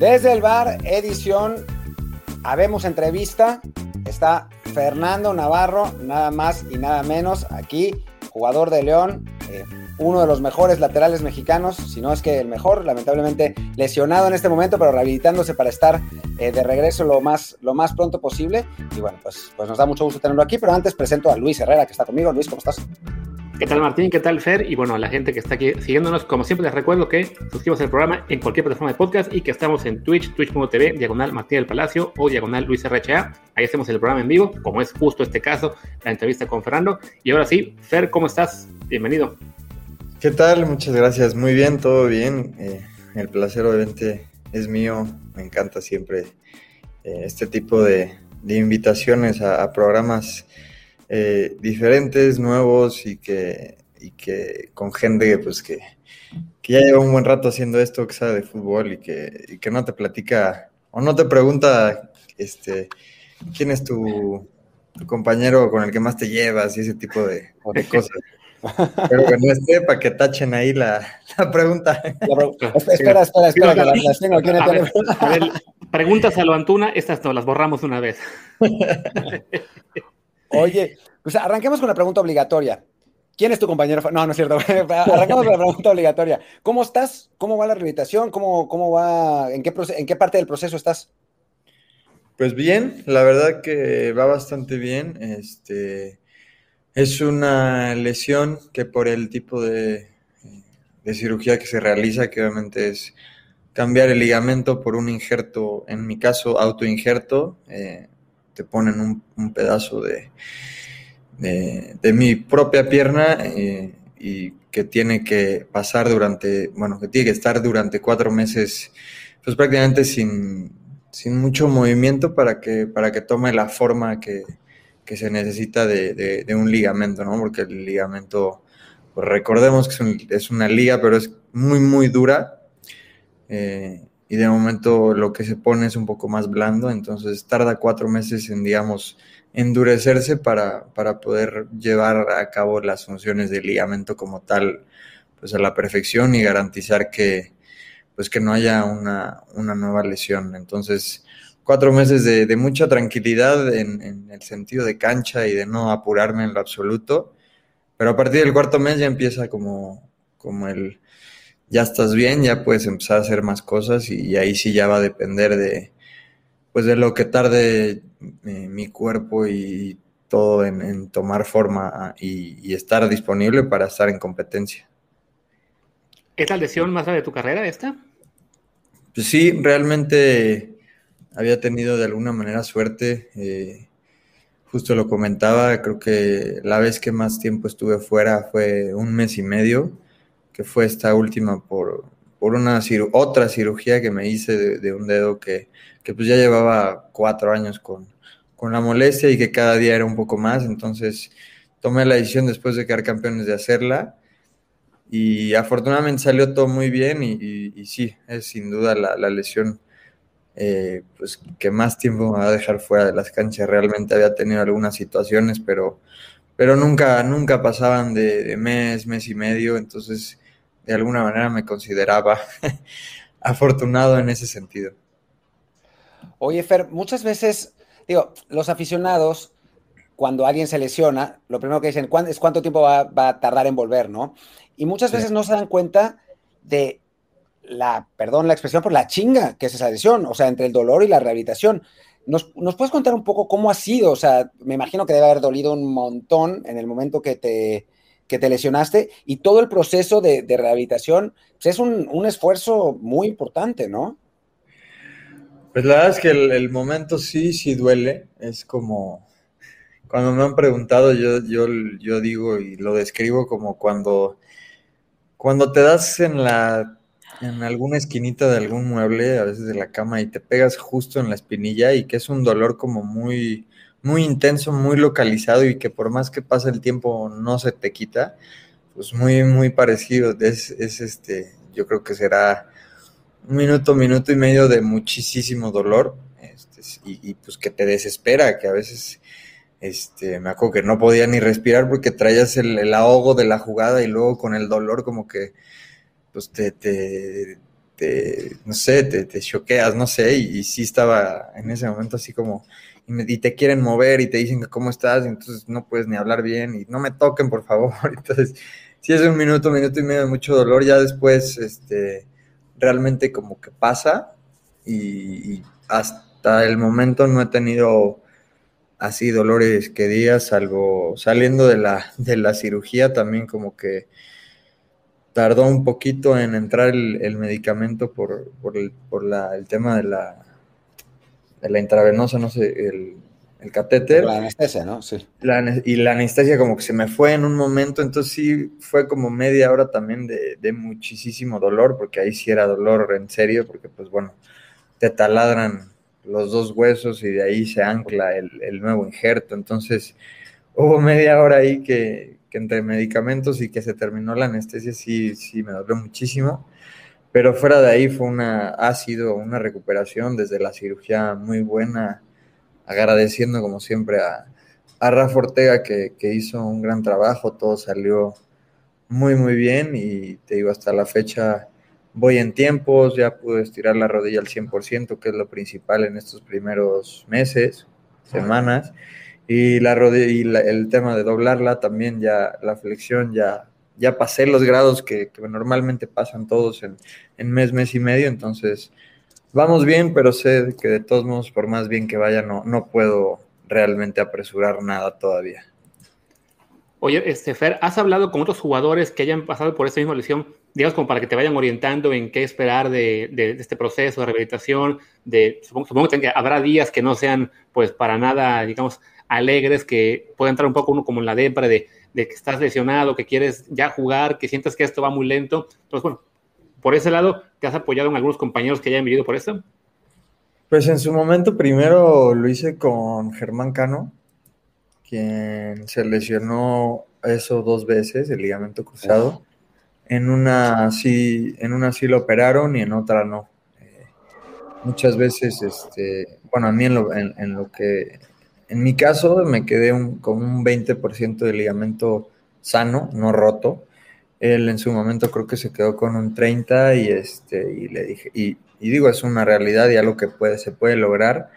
Desde el bar, edición, habemos entrevista. Está Fernando Navarro, nada más y nada menos, aquí, jugador de León, eh, uno de los mejores laterales mexicanos, si no es que el mejor, lamentablemente lesionado en este momento, pero rehabilitándose para estar eh, de regreso lo más, lo más pronto posible. Y bueno, pues, pues nos da mucho gusto tenerlo aquí, pero antes presento a Luis Herrera, que está conmigo. Luis, ¿cómo estás? ¿Qué tal Martín? ¿Qué tal Fer? Y bueno, la gente que está aquí siguiéndonos, como siempre les recuerdo que suscribas al programa en cualquier plataforma de podcast y que estamos en Twitch, twitch.tv, diagonal Martín del Palacio o diagonal Luis RHA. Ahí hacemos el programa en vivo, como es justo este caso, la entrevista con Fernando. Y ahora sí, Fer, ¿cómo estás? Bienvenido. ¿Qué tal? Muchas gracias. Muy bien, todo bien. Eh, el placer obviamente es mío. Me encanta siempre eh, este tipo de, invitaciones a programas eh, diferentes, nuevos y que, y que con gente pues que, que, ya lleva un buen rato haciendo esto, que sabe de fútbol y que, y que no te platica o no te pregunta este, quién es tu, compañero con el que más te llevas y ese tipo de, cosas. Pero que no esté para que tachen ahí la, la pregunta. espera, espera, espera, que las, tengo aquí en el preguntas a lo Antuna, estas no las borramos una vez. Oye, pues arranquemos con la pregunta obligatoria. ¿Quién es tu compañero? No, no es cierto. Arrancamos con la pregunta obligatoria. ¿Cómo estás? ¿Cómo va la rehabilitación? ¿Cómo, cómo va? ¿En qué, ¿En qué parte del proceso estás? Pues bien, la verdad que va bastante bien. Este es una lesión que por el tipo de, cirugía que se realiza, que obviamente es cambiar el ligamento por un injerto, en mi caso autoinjerto, eh, te ponen un, pedazo de, de, mi propia pierna eh, y que tiene que pasar durante, bueno, que tiene que estar durante cuatro meses, pues prácticamente sin, mucho movimiento para que, para que tome la forma que, se necesita de, un ligamento, ¿no? Porque el ligamento, pues recordemos que es, una liga, pero es muy, muy dura. Eh, y de momento lo que se pone es un poco más blando, entonces tarda cuatro meses en, digamos, endurecerse para, poder llevar a cabo las funciones del ligamento como tal, pues a la perfección y garantizar que, pues que no haya una, nueva lesión. Entonces, cuatro meses de, mucha tranquilidad en, en, el sentido de cancha y de no apurarme en lo absoluto, pero a partir del cuarto mes ya empieza como, como el ya estás bien, ya puedes empezar a hacer más cosas y, ahí sí ya va a depender de, pues de lo que tarde eh, mi cuerpo y todo en, tomar forma ah, y, estar disponible para estar en competencia. ¿Es la lesión más grave de tu carrera esta? Pues sí, realmente había tenido de alguna manera suerte. Eh, justo lo comentaba, creo que la vez que más tiempo estuve fuera fue un mes y medio que fue esta última por, por una otra cirugía que me hice de, un dedo que, que, pues ya llevaba cuatro años con, con, la molestia y que cada día era un poco más. Entonces tomé la decisión después de quedar campeones de hacerla y afortunadamente salió todo muy bien y, sí, es sin duda la, la lesión eh, pues que más tiempo me va a dejar fuera de las canchas. Realmente había tenido algunas situaciones, pero, pero nunca, nunca pasaban de, de mes, mes y medio. Entonces de alguna manera me consideraba afortunado en ese sentido. Oye, Fer, muchas veces, digo, los aficionados, cuando alguien se lesiona, lo primero que dicen es cuánto tiempo va, a tardar en volver, ¿no? Y muchas veces no se dan cuenta de la, perdón la expresión, por la chinga que es esa lesión, o sea, entre el dolor y la rehabilitación. ¿Nos, ¿Nos, puedes contar un poco cómo ha sido? O sea, me imagino que debe haber dolido un montón en el momento que te, que te lesionaste y todo el proceso de, rehabilitación pues, es un, esfuerzo muy importante, ¿no? Pues la verdad es que el, momento sí, sí duele. Es como cuando me han preguntado, yo, yo, yo digo y lo describo como cuando, cuando te das en la en alguna esquinita de algún mueble, a veces de la cama, y te pegas justo en la espinilla y que es un dolor como muy, muy intenso, muy localizado y que por más que pase el tiempo no se te quita, pues muy, muy parecido. Es, es este, yo creo que será un minuto, minuto y medio de muchísimo dolor este, y, pues que te desespera, que a veces este, me acuerdo que no podía ni respirar porque traías el, el ahogo de la jugada y luego con el dolor como que pues te, te, te, no sé, te, te choqueas, no sé, y, sí estaba en ese momento así como, y, te quieren mover y te dicen que cómo estás, y entonces no puedes ni hablar bien, y no me toquen, por favor. Entonces, sí es un minuto, minuto y medio de mucho dolor, ya después, este, realmente como que pasa, y, hasta el momento no he tenido así dolores que días, salvo saliendo de la, de la cirugía también como que tardó un poquito en entrar el, medicamento por, por, el, por la, el tema de la, de la intravenosa, no sé, el, el catéter. La anestesia, ¿no? Sí. y la anestesia como que se me fue en un momento, entonces sí fue como media hora también de, de muchísimo dolor, porque ahí sí era dolor en serio, porque pues bueno, te taladran los dos huesos y de ahí se ancla el, el nuevo injerto, entonces hubo media hora ahí que, que entre medicamentos y que se terminó la anestesia sí, sí me dolió muchísimo. Pero fuera de ahí fue una, ha sido una recuperación desde la cirugía muy buena, agradeciendo como siempre a, a Rafa Ortega que, que, hizo un gran trabajo, todo salió muy muy bien y te digo hasta la fecha voy en tiempos, ya pude estirar la rodilla al 100%, que es lo principal en estos primeros meses, semanas. Y, la y el tema de doblarla también ya, la flexión ya, ya pasé los grados que, normalmente pasan todos en, en, mes, mes y medio, entonces vamos bien, pero sé que de todos modos, por más bien que vaya, no, no puedo realmente apresurar nada todavía. Oye, este, Fer, ¿has hablado con otros jugadores que hayan pasado por esta misma lesión, digamos, como para que te vayan orientando en qué esperar de, de, este proceso de rehabilitación? De, supongo, supongo que habrá días que no sean, pues, para nada, digamos, alegres, que puede entrar un poco uno como en la depre de, de que estás lesionado, que quieres ya jugar, que sientes que esto va muy lento. Entonces, bueno, por ese lado, ¿te has apoyado en algunos compañeros que hayan vivido por eso? Pues en su momento primero lo hice con Germán Cano, quien se lesionó eso dos veces, el ligamento cruzado. En una sí, en una sí lo operaron y en otra no. Eh, muchas veces, este, bueno, a mí en lo, en lo que en mi caso me quedé con un 20% de ligamento sano, no roto. Él en su momento creo que se quedó con un 30 y este y le dije y, digo es una realidad y algo que se puede lograr.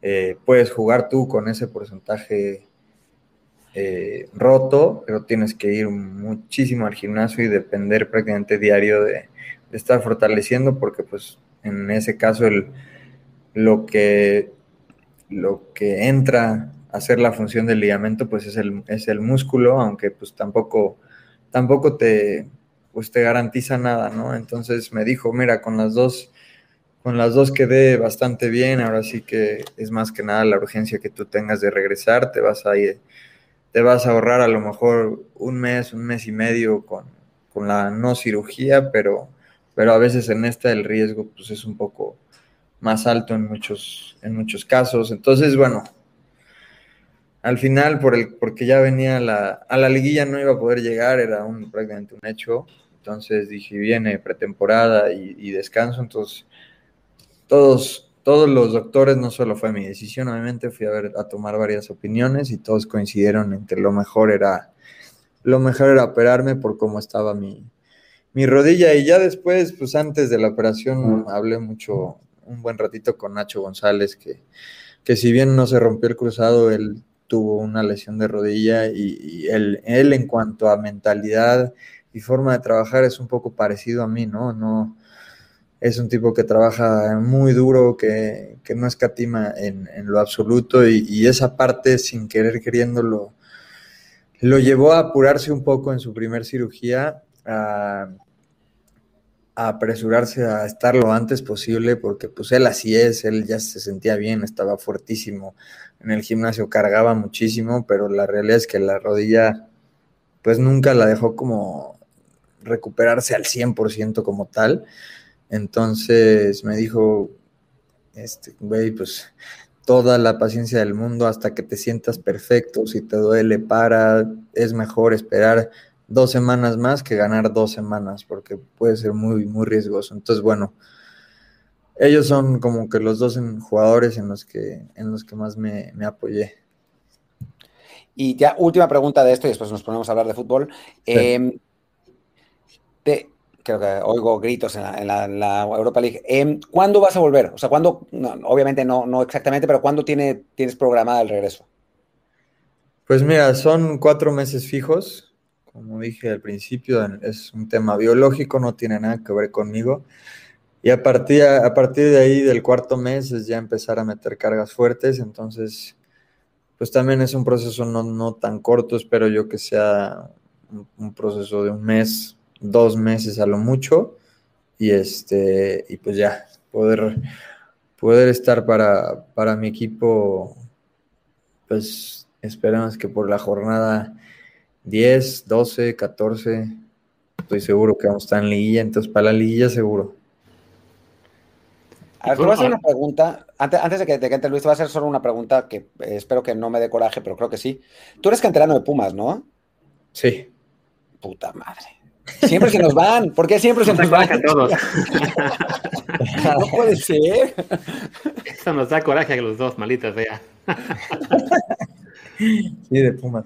Eh, puedes jugar tú con ese porcentaje eh, roto, pero tienes que ir muchísimo al gimnasio y depender prácticamente diario de, de estar fortaleciendo porque pues en ese caso el, lo que lo que entra a hacer la función del ligamento, pues es el, es el músculo, aunque pues tampoco, tampoco te, pues te garantiza nada, ¿no? Entonces me dijo, mira, con las dos, con las dos quedé bastante bien, ahora sí que es más que nada la urgencia que tú tengas de regresar, te vas a ir, te vas a ahorrar a lo mejor un mes, un mes y medio con, con la no cirugía, pero, pero a veces en esta el riesgo pues es un poco, más alto en muchos, en muchos casos. Entonces, bueno, al final, por el, porque ya venía la, a la liguilla, no iba a poder llegar, era un, prácticamente un hecho. Entonces dije, viene pretemporada y, descanso. Entonces, todos, todos los doctores, no solo fue mi decisión, obviamente fui a ver, a tomar varias opiniones y todos coincidieron en que lo mejor era, lo mejor era operarme por cómo estaba mi, mi rodilla. Y ya después, pues antes de la operación, hablé mucho un buen ratito con Nacho González, que, que si bien no se rompió el cruzado, él tuvo una lesión de rodilla y, él, él, en cuanto a mentalidad y forma de trabajar es un poco parecido a mí, ¿no? No es un tipo que trabaja muy duro, que, que no escatima en, en lo absoluto y, y, esa parte sin querer queriéndolo lo llevó a apurarse un poco en su primer cirugía. Apresurarse a estar lo antes posible, porque pues él así es, él ya se sentía bien, estaba fuertísimo, en el gimnasio cargaba muchísimo, pero la realidad es que la rodilla pues nunca la dejó como recuperarse al 100% como tal. Entonces me dijo, este, güey, pues toda la paciencia del mundo hasta que te sientas perfecto, si te duele, para, es mejor esperar dos semanas más que ganar dos semanas, porque puede ser muy, muy riesgoso. Entonces, bueno, ellos son como que los dos jugadores en los que, en los que más me, apoyé. Y ya, última pregunta de esto, y después nos ponemos a hablar de fútbol. Em, creo que oigo gritos en la, Europa League. Em, ¿Cuándo vas a volver? O sea, ¿cuándo? obviamente no, no exactamente, pero ¿cuándo tiene, tienes programada el regreso? Pues mira, son cuatro meses fijos. Como dije al principio, es un tema biológico, no tiene nada que ver conmigo. Y a partir, a partir de ahí, del cuarto mes, es ya empezar a meter cargas fuertes. Entonces, pues también es un proceso no, no tan corto, espero yo que sea un, proceso de un mes, dos meses a lo mucho. Y este, y pues ya, poder, poder estar para, para mi equipo, pues esperamos que por la jornada 10, 12, 14, estoy seguro que vamos a estar en liguilla, entonces para la liguilla seguro. A ver, te voy a hacer una pregunta. Antes, de que te entre Luis, te voy a hacer solo una pregunta que eh, espero que no me dé coraje, pero creo que sí. Tú eres canterano de Pumas, ¿no? Sí. Puta madre. Siempre se nos van. ¿Por qué siempre se nos van? todos. no puede ser. Eso nos da coraje a los dos, malitas, vea. sí, de Pumas.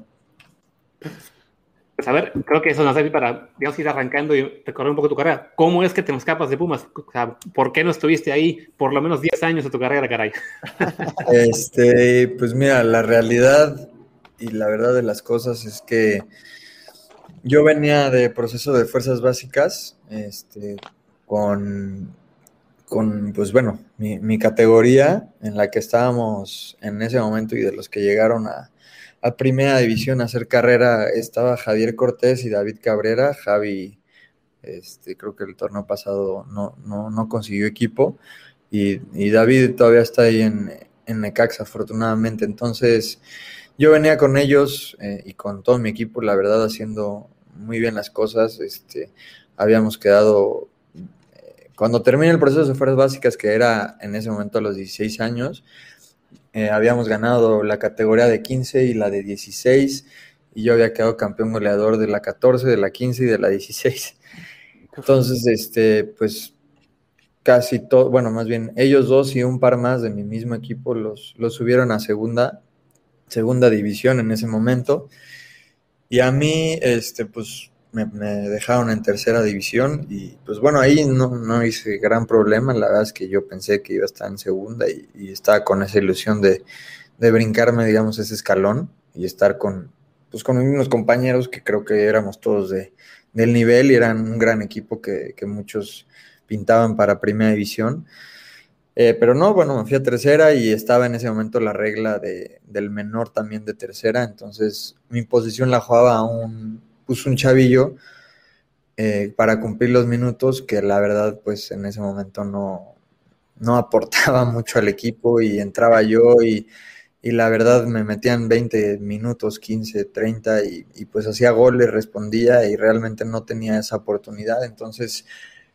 Pues a ver, creo que eso nos sirve para, digamos, ir arrancando y recorrer un poco tu carrera. ¿Cómo es que te escapas de Pumas? O sea, ¿por qué no estuviste ahí por lo menos 10 años de tu carrera, caray? Este, pues mira, la realidad y la verdad de las cosas es que yo venía de proceso de fuerzas básicas, este, con, con pues bueno, mi, mi categoría en la que estábamos en ese momento y de los que llegaron a, a primera división a hacer carrera estaba Javier Cortés y David Cabrera. Javi, este, creo que el torneo pasado no, no, consiguió equipo y, David todavía está ahí en, en Necaxa, afortunadamente. Entonces, yo venía con ellos eh, y con todo mi equipo, la verdad, haciendo muy bien las cosas. Este, habíamos quedado, eh, cuando terminé el proceso de fuerzas básicas, que era en ese momento a los 16 años, eh, habíamos ganado la categoría de 15 y la de 16 y yo había quedado campeón goleador de la 14, de la 15 y de la 16. Entonces, este, pues casi todo, bueno, más bien ellos dos y un par más de mi mismo equipo los, los subieron a segunda, segunda división en ese momento. Y a mí, este, pues me, dejaron en tercera división y pues bueno, ahí no, no, hice gran problema, la verdad es que yo pensé que iba a estar en segunda y, estaba con esa ilusión de, brincarme, digamos, ese escalón y estar con, pues con unos compañeros que creo que éramos todos de, del nivel y eran un gran equipo que, muchos pintaban para primera división. Eh, pero no, bueno, me fui a tercera y estaba en ese momento la regla de, del menor también de tercera, entonces mi posición la jugaba a un, puso un chavillo eh, para cumplir los minutos que la verdad pues en ese momento no, no aportaba mucho al equipo y entraba yo y, la verdad me metían 20 minutos, 15, 30 y, y, pues hacía goles, respondía y realmente no tenía esa oportunidad. Entonces,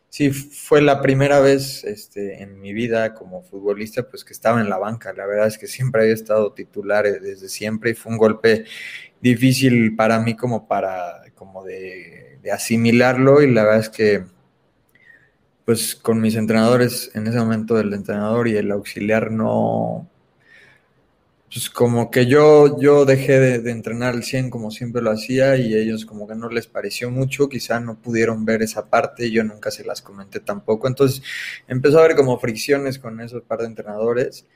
sí, fue la primera vez este, en mi vida como futbolista pues que estaba en la banca. La verdad es que siempre había estado titular eh, desde siempre y fue un golpe difícil para mí como para como de, asimilarlo y la verdad es que pues con mis entrenadores en ese momento el entrenador y el auxiliar no pues como que yo, yo dejé de, entrenar al 100 como siempre lo hacía y ellos como que no les pareció mucho, quizá no pudieron ver esa parte, yo nunca se las comenté tampoco, entonces empezó a haber como fricciones con esos par de entrenadores,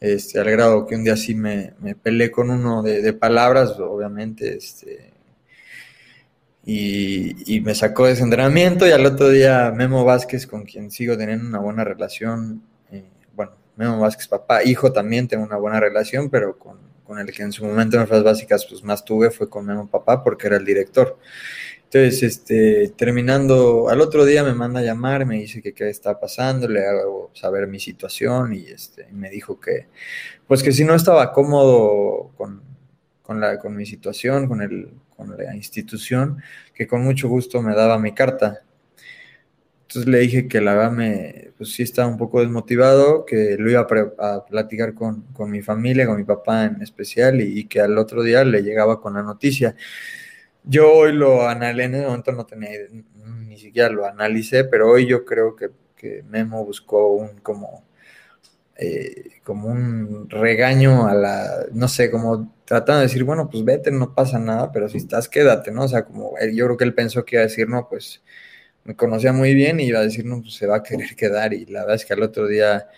este, al grado que un día sí me, me peleé con uno de, de palabras, obviamente, este, y, me sacó de ese entrenamiento y al otro día Memo Vázquez, con quien sigo teniendo una buena relación, eh, bueno, Memo Vázquez papá, hijo también tengo una buena relación, pero con, el que en su momento en las básicas pues más tuve fue con Memo papá porque era el director. Entonces, este, terminando, al otro día me manda a llamar, me dice que qué está pasando, le hago saber mi situación y este, me dijo que, pues que si no estaba cómodo con, con, la, con mi situación, con el, con la institución, que con mucho gusto me daba mi carta. Entonces le dije que la verdad me, pues sí estaba un poco desmotivado, que lo iba a, platicar con, mi familia, con mi papá en especial, y, que al otro día le llegaba con la noticia. Yo hoy lo analicé, en ese momento no tenía, ni siquiera lo analicé, pero hoy yo creo que Memo buscó un como eh, como un regaño a la, no sé, como tratando de decir, bueno, pues vete, no pasa nada, pero si estás, quédate, ¿no? O sea, como él, yo creo que él pensó que iba a decir, no, pues, me conocía muy bien y iba a decir, no, pues se va a querer quedar. Y la verdad es que al otro día,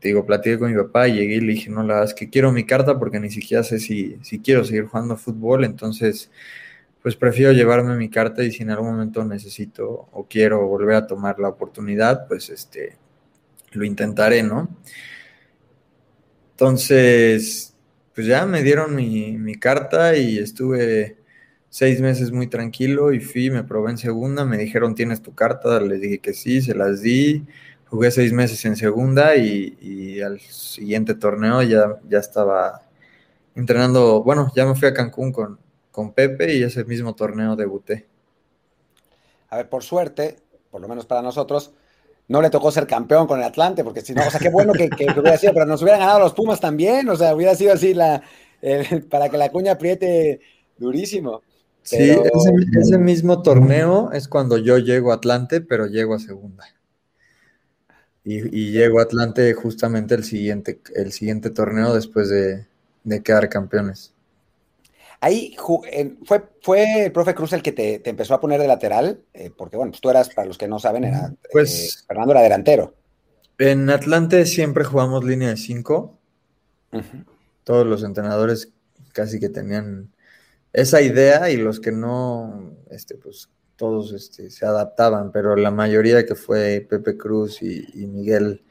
digo, platiqué con mi papá y llegué y le dije, no, la verdad es que quiero mi carta porque ni siquiera sé si, si quiero seguir jugando fútbol. Entonces, pues prefiero llevarme mi carta y si en algún momento necesito o quiero volver a tomar la oportunidad, pues este, lo intentaré, ¿no? Entonces, pues ya me dieron mi, mi carta y estuve seis meses muy tranquilo y fui, me probé en segunda, me dijeron, ¿tienes tu carta? Les dije que sí, se las di, jugué seis meses en segunda y, al siguiente torneo ya, ya estaba entrenando, bueno, ya me fui a Cancún con, con Pepe y ese mismo torneo debuté. A ver, por suerte, por lo menos para nosotros, no le tocó ser campeón con el Atlante, porque si no, o sea, qué bueno que, hubiera sido, pero nos hubieran ganado los Pumas también, o sea, hubiera sido así la, para que la cuña apriete durísimo. Sí, ese, mismo torneo es cuando yo llego a Atlante, pero llego a segunda. Y, llego a Atlante justamente el siguiente, el siguiente torneo después de, quedar campeones. Ahí fue, fue el profe Cruz el que te, empezó a poner de lateral, eh, porque bueno, pues tú eras, para los que no saben, era, pues, eh, Fernando era delantero. En Atlante siempre jugamos línea de cinco. Todos los entrenadores casi que tenían esa idea y los que no, este, pues todos este, se adaptaban, pero la mayoría que fue Pepe Cruz y, Miguel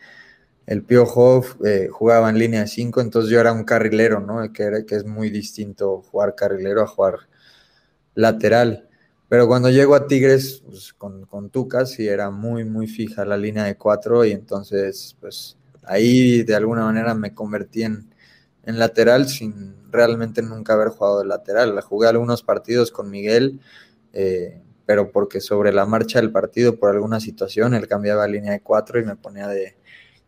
el Piojo eh, jugaban línea 5, entonces yo era un carrilero, ¿no? Que, que es muy distinto jugar carrilero a jugar lateral. Pero cuando llego a Tigres, pues, con, con Tucas, sí era muy, muy fija la línea de cuatro y entonces, pues ahí de alguna manera me convertí en, en lateral sin realmente nunca haber jugado de lateral. Jugué algunos partidos con Miguel, eh, pero porque sobre la marcha del partido, por alguna situación, él cambiaba línea de cuatro y me ponía de...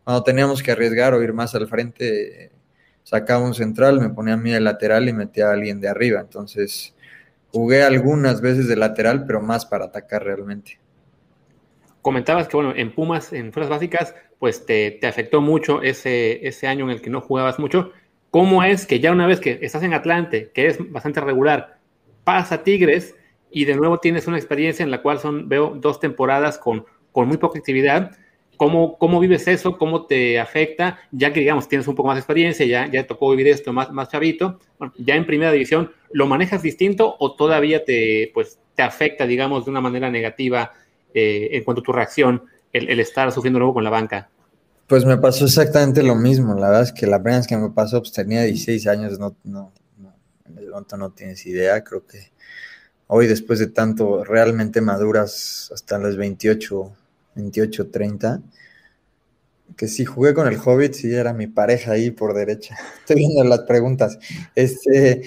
Cuando teníamos que arriesgar o ir más al frente, sacaba un central, me ponía a mí de lateral y metía a alguien de arriba. Entonces, jugué algunas veces de lateral, pero más para atacar realmente. Comentabas que, bueno, en Pumas, en fuerzas básicas, pues te, te afectó mucho ese, ese año en el que no jugabas mucho ¿Cómo es que ya una vez que estás en Atlante, que es bastante regular, pasa Tigres y de nuevo tienes una experiencia en la cual son, veo, dos temporadas con, con muy poca actividad? ¿Cómo, ¿Cómo vives eso? ¿Cómo te afecta? Ya que, digamos, tienes un poco más de experiencia, ya, ya tocó vivir esto más, más chavito, ya en primera división, ¿lo manejas distinto o todavía te, pues, te afecta, digamos, de una manera negativa eh, en cuanto a tu reacción el, estar sufriendo luego con la banca? Pues me pasó exactamente lo mismo. La verdad es que la primera vez que me pasó, pues tenía 16 años, no, no, no en el momento no tienes idea. Creo que hoy, después de tanto, realmente maduras hasta los 28, 28, 30. Que sí, jugué con el Hobbit, sí, era mi pareja ahí por derecha. Estoy viendo las preguntas. Este,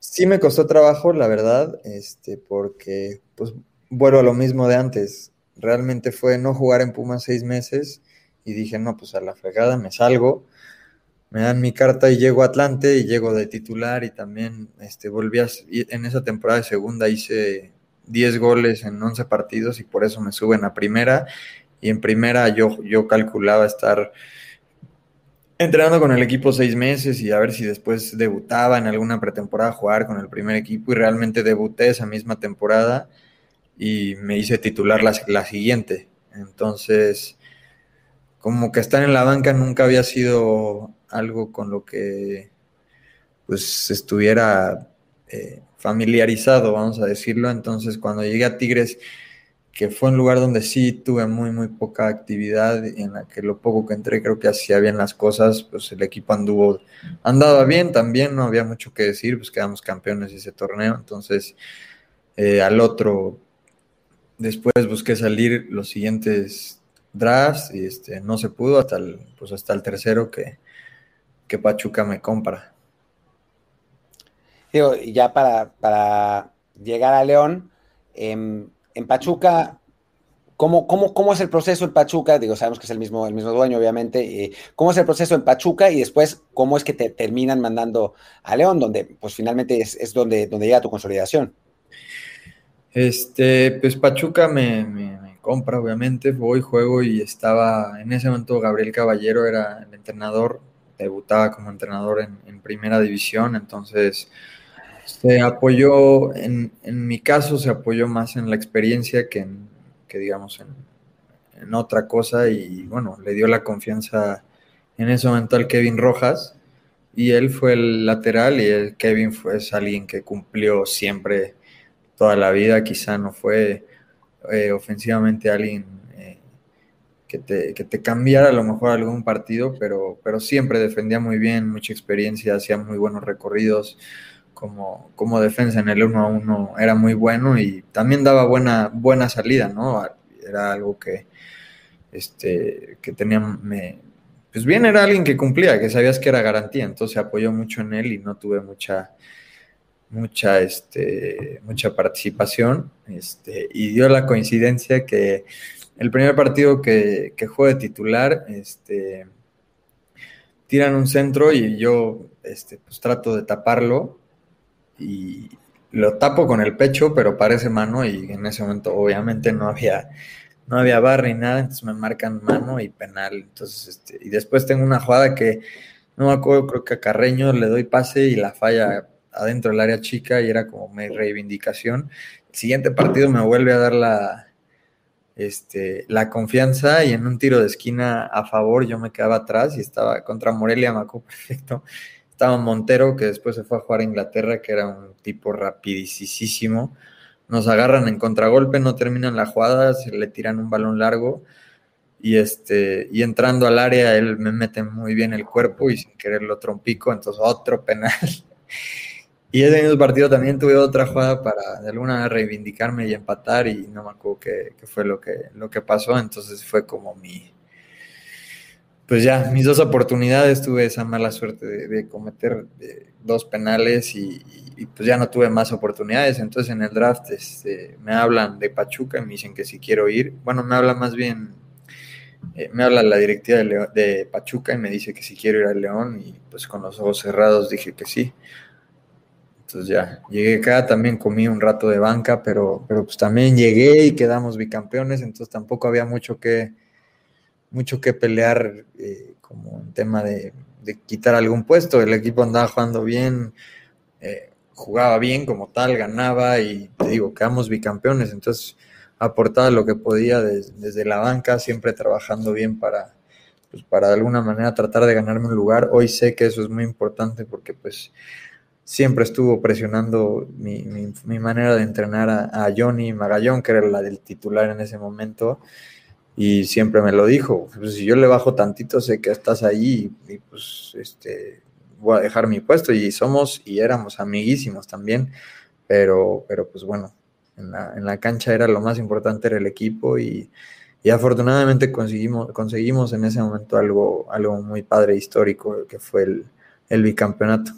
sí me costó trabajo, la verdad, este, porque, pues, vuelvo a lo mismo de antes. Realmente fue no jugar en Pumas seis meses y dije, no, pues a la fregada me salgo, me dan mi carta y llego a Atlante y llego de titular y también este, volví a, en esa temporada de segunda hice 10 goles en 11 partidos y por eso me suben a primera y en primera yo, yo calculaba estar entrenando con el equipo seis meses y a ver si después debutaba en alguna pretemporada jugar con el primer equipo y realmente debuté esa misma temporada y me hice titular la, la siguiente. Entonces, como que estar en la banca nunca había sido algo con lo que pues estuviera eh, familiarizado, vamos a decirlo. Entonces, cuando llegué a Tigres, que fue un lugar donde sí tuve muy, muy poca actividad en la que lo poco que entré creo que hacía bien las cosas, pues el equipo anduvo, andaba bien también, no había mucho que decir, pues quedamos campeones ese torneo. Entonces, eh, al otro, después busqué salir los siguientes drafts y este, no se pudo hasta el, pues hasta el tercero que, que Pachuca me compra. Y ya para, para, llegar a León, en, Pachuca, ¿cómo, cómo, cómo es el proceso en Pachuca? Digo, sabemos que es el mismo, el mismo dueño, obviamente. Eh, ¿Cómo es el proceso en Pachuca y después cómo es que te terminan mandando a León, donde pues finalmente es, es donde, donde llega tu consolidación? Este, pues Pachuca me compra, obviamente, voy, juego y estaba, en ese momento Gabriel Caballero era el entrenador, debutaba como entrenador en, primera división, entonces Se apoyó, en, en mi caso, se apoyó más en la experiencia que, en, que digamos, en, en otra cosa y bueno, le dio la confianza en ese momento al Kevin Rojas y él fue el lateral y el Kevin fue alguien que cumplió siempre toda la vida, quizá no fue eh, ofensivamente alguien eh, que, te, que, te, cambiara a lo mejor algún partido, pero, pero siempre defendía muy bien, mucha experiencia, hacía muy buenos recorridos, como, como defensa en el 1 a 1 era muy bueno y también daba buena, buena salida, ¿no? Era algo que, este, que tenía, me, pues bien, era alguien que cumplía, que sabías que era garantía, entonces apoyó mucho en él y no tuve mucha, mucha, este, mucha participación, este, y dio la coincidencia que el primer partido que, que de titular, este, tiran un centro y yo, este, pues trato de taparlo y lo tapo con el pecho, pero parece mano y en ese momento obviamente no había, no había barra y nada, entonces me marcan mano y penal. Entonces, este, y después tengo una jugada que no me acuerdo, creo que a Carreño le doy pase y la falla adentro del área chica y era como mi reivindicación. El siguiente partido me vuelve a dar la, este, la confianza y en un tiro de esquina a favor yo me quedaba atrás y estaba contra Morelia, me acuerdo perfecto estaba Montero, que después se fue a jugar a Inglaterra, que era un tipo rapidísimo. Nos agarran en contragolpe, no terminan la jugada, se le tiran un balón largo. Y, este, y entrando al área, él me mete muy bien el cuerpo y sin querer lo trompico, entonces otro penal. y ese mismo partido también tuve otra jugada para de alguna reivindicarme y empatar y no me acuerdo qué, qué fue lo que, lo que pasó, entonces fue como mi, pues ya, mis dos oportunidades, tuve esa mala suerte de, cometer eh, dos penales y, pues ya no tuve más oportunidades. Entonces en el draft este, me hablan de Pachuca y me dicen que si quiero ir. Bueno, me habla más bien, eh, me habla la directiva de, de, Pachuca y me dice que si quiero ir al León y pues con los ojos cerrados dije que sí. Entonces ya, llegué acá, también comí un rato de banca, pero, pero pues también llegué y quedamos bicampeones, entonces tampoco había mucho que mucho que pelear eh, como en tema de, quitar algún puesto. El equipo andaba jugando bien, eh, jugaba bien como tal, ganaba y te digo, quedamos bicampeones. Entonces aportaba lo que podía desde la banca, siempre trabajando bien para, pues, para de alguna manera tratar de ganarme un lugar. Hoy sé que eso es muy importante porque pues siempre estuvo presionando mi, manera de entrenar a, a, Johnny Magallón, que era la del titular en ese momento, y siempre me lo dijo, pues si yo le bajo tantito sé que estás ahí y, pues este voy a dejar mi puesto y somos y éramos amiguísimos también, pero, pero pues bueno, en la, en la cancha era lo más importante era el equipo y, y, afortunadamente conseguimos, conseguimos en ese momento algo, algo muy padre histórico que fue el, el bicampeonato.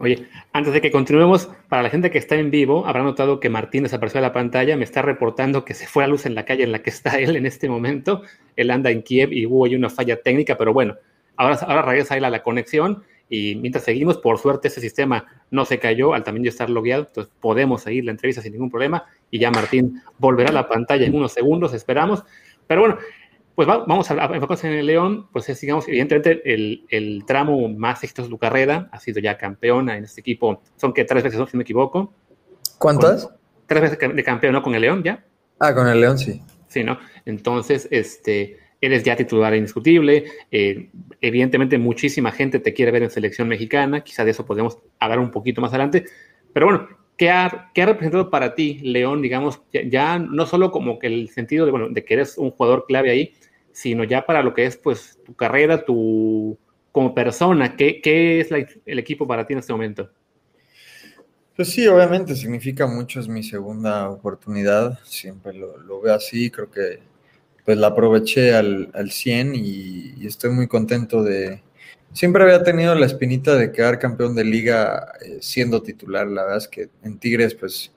Oye, antes de que continuemos, para la gente que está en vivo, habrá notado que Martín desapareció de la pantalla, me está reportando que se fue a luz en la calle en la que está él en este momento. Él anda en Kiev y hubo ahí una falla técnica, pero bueno, ahora, ahora regresa a la conexión y mientras seguimos, por suerte ese sistema no se cayó al también ya estar logueado, entonces podemos seguir la entrevista sin ningún problema y ya Martín volverá a la pantalla en unos segundos, esperamos. Pero bueno, pues vamos a, enfocarnos en el León, pues es, digamos, evidentemente el, el, tramo más exitoso de su carrera, ha sido ya campeona en este equipo, son que tres veces, si no me equivoco. ¿Cuántas? tres veces de campeón, ¿no? Con el León, ¿ya? Ah, con el León, sí. Sí, ¿no? Entonces, este, eres ya titular indiscutible, eh, evidentemente muchísima gente te quiere ver en selección mexicana, quizá de eso podemos hablar un poquito más adelante, pero bueno, ¿Qué ha, ¿qué ha, representado para ti, León, digamos, ya, ya, no solo como que el sentido de, bueno, de que eres un jugador clave ahí, sino ya para lo que es pues tu carrera, tu como persona, ¿qué, qué es el equipo para ti en este momento? Pues sí, obviamente significa mucho, es mi segunda oportunidad, siempre lo, lo veo así, creo que pues la aproveché al, al 100 y, estoy muy contento de... Siempre había tenido la espinita de quedar campeón de liga eh, siendo titular, la verdad es que en Tigres pues,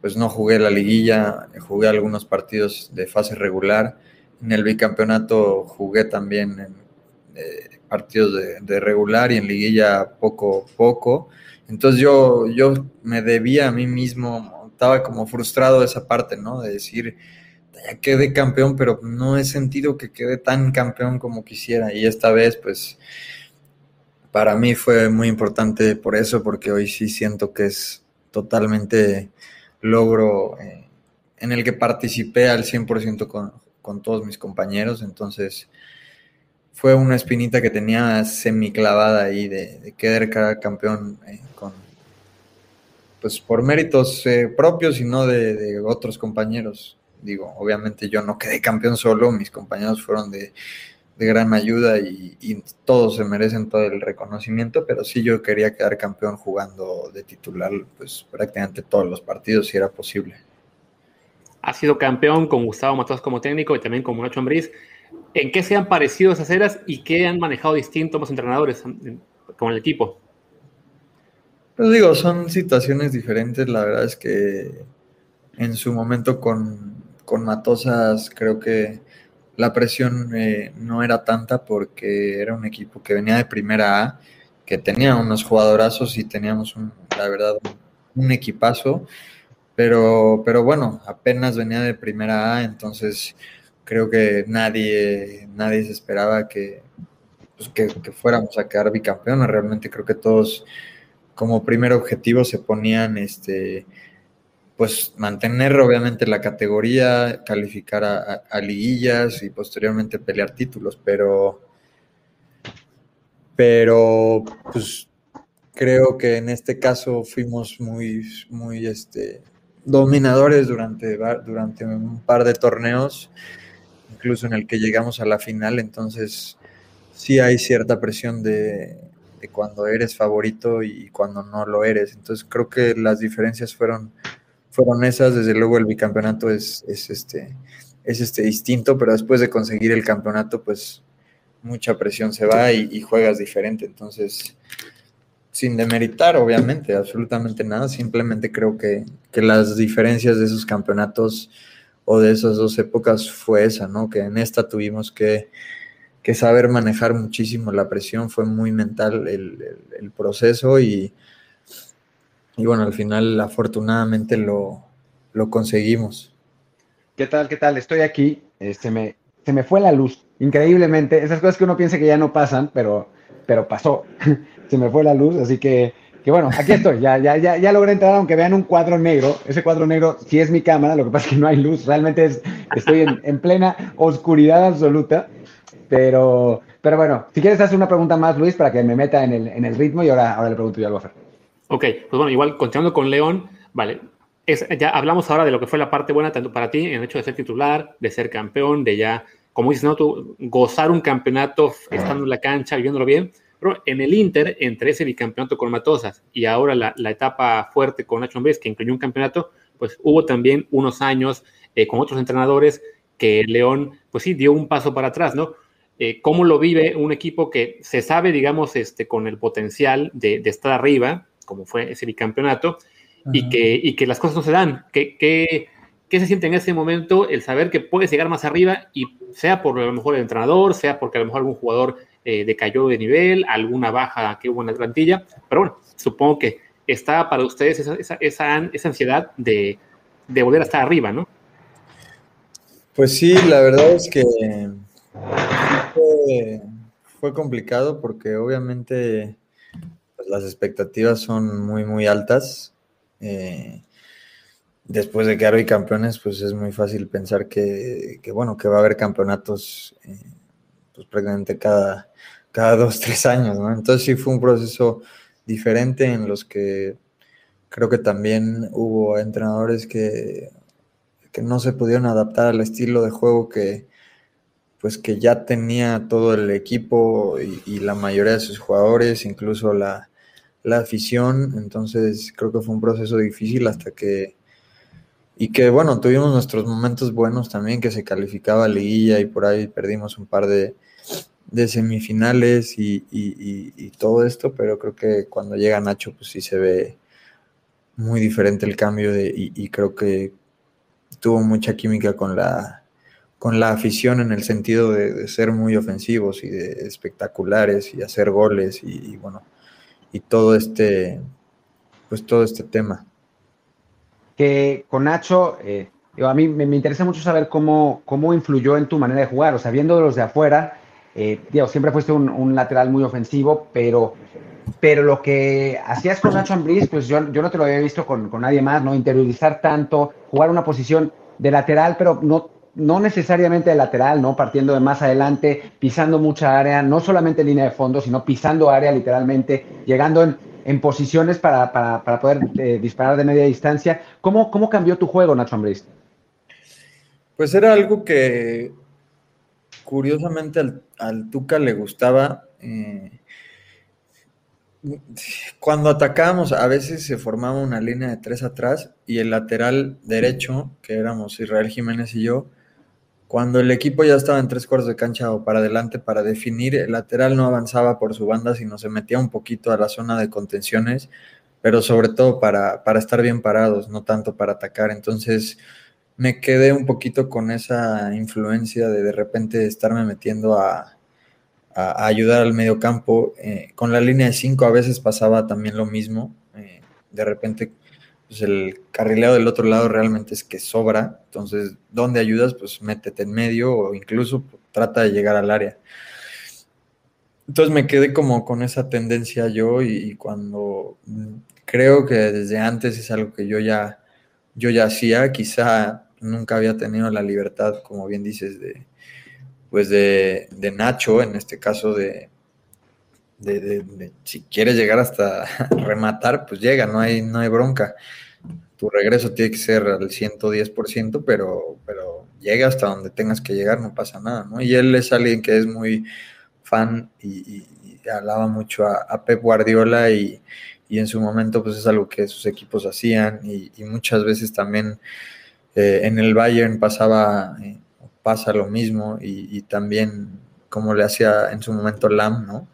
pues no jugué la liguilla, jugué algunos partidos de fase regular, en el bicampeonato jugué también en eh, partidos de, regular y en liguilla poco poco. Entonces yo, yo me debía a mí mismo, estaba como frustrado esa parte, ¿no? De decir, ya quedé campeón, pero no he sentido que quede tan campeón como quisiera. Y esta vez, pues, para mí fue muy importante por eso, porque hoy sí siento que es totalmente logro eh, en el que participé al 100% con, con todos mis compañeros, entonces fue una espinita que tenía semiclavada ahí de, quedar campeón eh, con, pues por méritos eh, propios y no de, otros compañeros. Digo, obviamente yo no quedé campeón solo, mis compañeros fueron de, de gran ayuda y, y, todos se merecen todo el reconocimiento, pero sí yo quería quedar campeón jugando de titular pues prácticamente todos los partidos si era posible. Ha sido campeón con Gustavo Matos como técnico y también con Nacho Ambriz. ¿En qué se han parecido esas eras y qué han manejado distintos los entrenadores con el equipo? Pues digo, son situaciones diferentes. La verdad es que en su momento con, con Matosas creo que la presión eh, no era tanta porque era un equipo que venía de primera A, que tenía unos jugadorazos y teníamos, un, la verdad, un equipazo, pero, pero bueno, apenas venía de primera A, entonces creo que nadie, nadie se esperaba que, pues, que, que fuéramos a quedar bicampeones. Realmente creo que todos como primer objetivo se ponían este pues mantener obviamente la categoría, calificar a, a, a, liguillas y posteriormente pelear títulos, pero, pero pues creo que en este caso fuimos muy, muy este, dominadores durante, durante un par de torneos, incluso en el que llegamos a la final, entonces sí hay cierta presión de, cuando eres favorito y cuando no lo eres, entonces creo que las diferencias fueron fueron esas, desde luego el bicampeonato es, es, este, es este distinto, pero después de conseguir el campeonato, pues mucha presión se va y juegas diferente, entonces sin demeritar, obviamente, absolutamente nada, simplemente creo que, que, las diferencias de esos campeonatos o de esas dos épocas fue esa, ¿no? Que en esta tuvimos que, que saber manejar muchísimo la presión, fue muy mental el, el, proceso y, y bueno, al final afortunadamente lo, lo conseguimos. ¿Qué tal? ¿Qué tal? Estoy aquí. Se, me, se me fue la luz, increíblemente. Esas cosas que uno piensa que ya no pasan, pero, pero pasó. se me fue la luz, así que, que bueno, aquí estoy. Ya, ya, ya, ya logré entrar, aunque vean un cuadro negro. Ese cuadro negro sí es mi cámara, lo que pasa es que no hay luz. Realmente es, estoy en, en plena oscuridad absoluta. Pero, pero bueno, si quieres hacer una pregunta más, Luis, para que me meta en el, en el ritmo y ahora, ahora le pregunto yo algo a Fer. Ok, pues bueno, igual continuando con León, vale, es, ya hablamos ahora de lo que fue la parte buena tanto para ti en el hecho de ser titular, de ser campeón, de ya, como dices, ¿no? Tú, gozar un campeonato estando en la cancha, viviéndolo bien, pero en el Inter, entre ese bicampeonato con Matosas y ahora la, la etapa fuerte con Nacho Ambriz, que incluyó un campeonato, pues hubo también unos años eh, con otros entrenadores que León, pues sí, dio un paso para atrás, ¿no? Eh, ¿Cómo lo vive un equipo que se sabe, digamos, este, con el potencial de, de estar arriba, como fue ese bicampeonato, y, que, y que las cosas no se dan. ¿Qué, qué, ¿Qué se siente en ese momento el saber que puedes llegar más arriba y sea por a lo mejor el entrenador, sea porque a lo mejor algún jugador eh, decayó de nivel, alguna baja que hubo en la plantilla? Pero bueno, supongo que está para ustedes esa, esa, esa, esa ansiedad de, de volver a estar arriba, ¿no? Pues sí, la verdad es que fue, complicado porque obviamente pues las expectativas son muy, muy altas. Eh, después de quedar bicampeones, pues es muy fácil pensar que, que bueno, que va a haber campeonatos eh, pues prácticamente cada, cada dos, tres años, ¿no? Entonces sí fue un proceso diferente en los que creo que también hubo entrenadores que, que no se pudieron adaptar al estilo de juego que, pues que ya tenía todo el equipo y, la mayoría de sus jugadores, incluso la, la, afición. Entonces creo que fue un proceso difícil hasta que... Y que bueno, tuvimos nuestros momentos buenos también, que se calificaba liguilla y por ahí perdimos un par de, de semifinales y, y, y, todo esto, pero creo que cuando llega Nacho, pues sí se ve muy diferente el cambio de, y, creo que tuvo mucha química con la, con la afición en el sentido de, ser muy ofensivos y de espectaculares y hacer goles y, bueno, y todo este, pues todo este tema. Que con Nacho, eh, a mí me, me, interesa mucho saber cómo, cómo influyó en tu manera de jugar, o sea, viendo los de afuera, Eh, siempre fuiste un, lateral muy ofensivo, pero, pero lo que hacías con Nacho Ambriz, pues yo, yo no te lo había visto con, con nadie más, ¿no? Interiorizar tanto, jugar una posición de lateral, pero no no necesariamente de lateral, ¿no? Partiendo de más adelante, pisando mucha área, no solamente en línea de fondo, sino pisando área literalmente, llegando en, posiciones para, poder eh, disparar de media distancia. ¿Cómo, ¿Cómo, cambió tu juego, Nacho Ambriz? Pues era algo que curiosamente al, Tuca le gustaba. Eh, cuando atacábamos, a veces se formaba una línea de tres atrás y el lateral derecho, que éramos Israel Jiménez y yo, cuando el equipo ya estaba en tres cuartos de cancha o para adelante para definir, el lateral no avanzaba por su banda, sino se metía un poquito a la zona de contenciones, pero sobre todo para, para estar bien parados, no tanto para atacar. Entonces me quedé un poquito con esa influencia de de repente estarme metiendo a, a, ayudar al medio campo. Eh, con la línea de cinco a veces pasaba también lo mismo. Eh, de repente pues el carrileo del otro lado realmente es que sobra. Entonces, ¿dónde ayudas? Pues métete en medio o incluso trata de llegar al área. Entonces me quedé como con esa tendencia yo y, cuando mm, creo que desde antes es algo que yo ya, yo ya hacía, quizá nunca había tenido la libertad, como bien dices, de, pues de, Nacho, en este caso de, si quieres llegar hasta rematar, pues llega, no hay, no hay bronca. Tu regreso tiene que ser al 110%, pero, pero llega hasta donde tengas que llegar, no pasa nada, ¿no? Y él es alguien que es muy fan y, hablaba mucho a, Pep Guardiola y, en su momento pues es algo que sus equipos hacían y, muchas veces también eh, en el Bayern pasaba, eh, pasa lo mismo y, también como le hacía en su momento Lam, ¿no?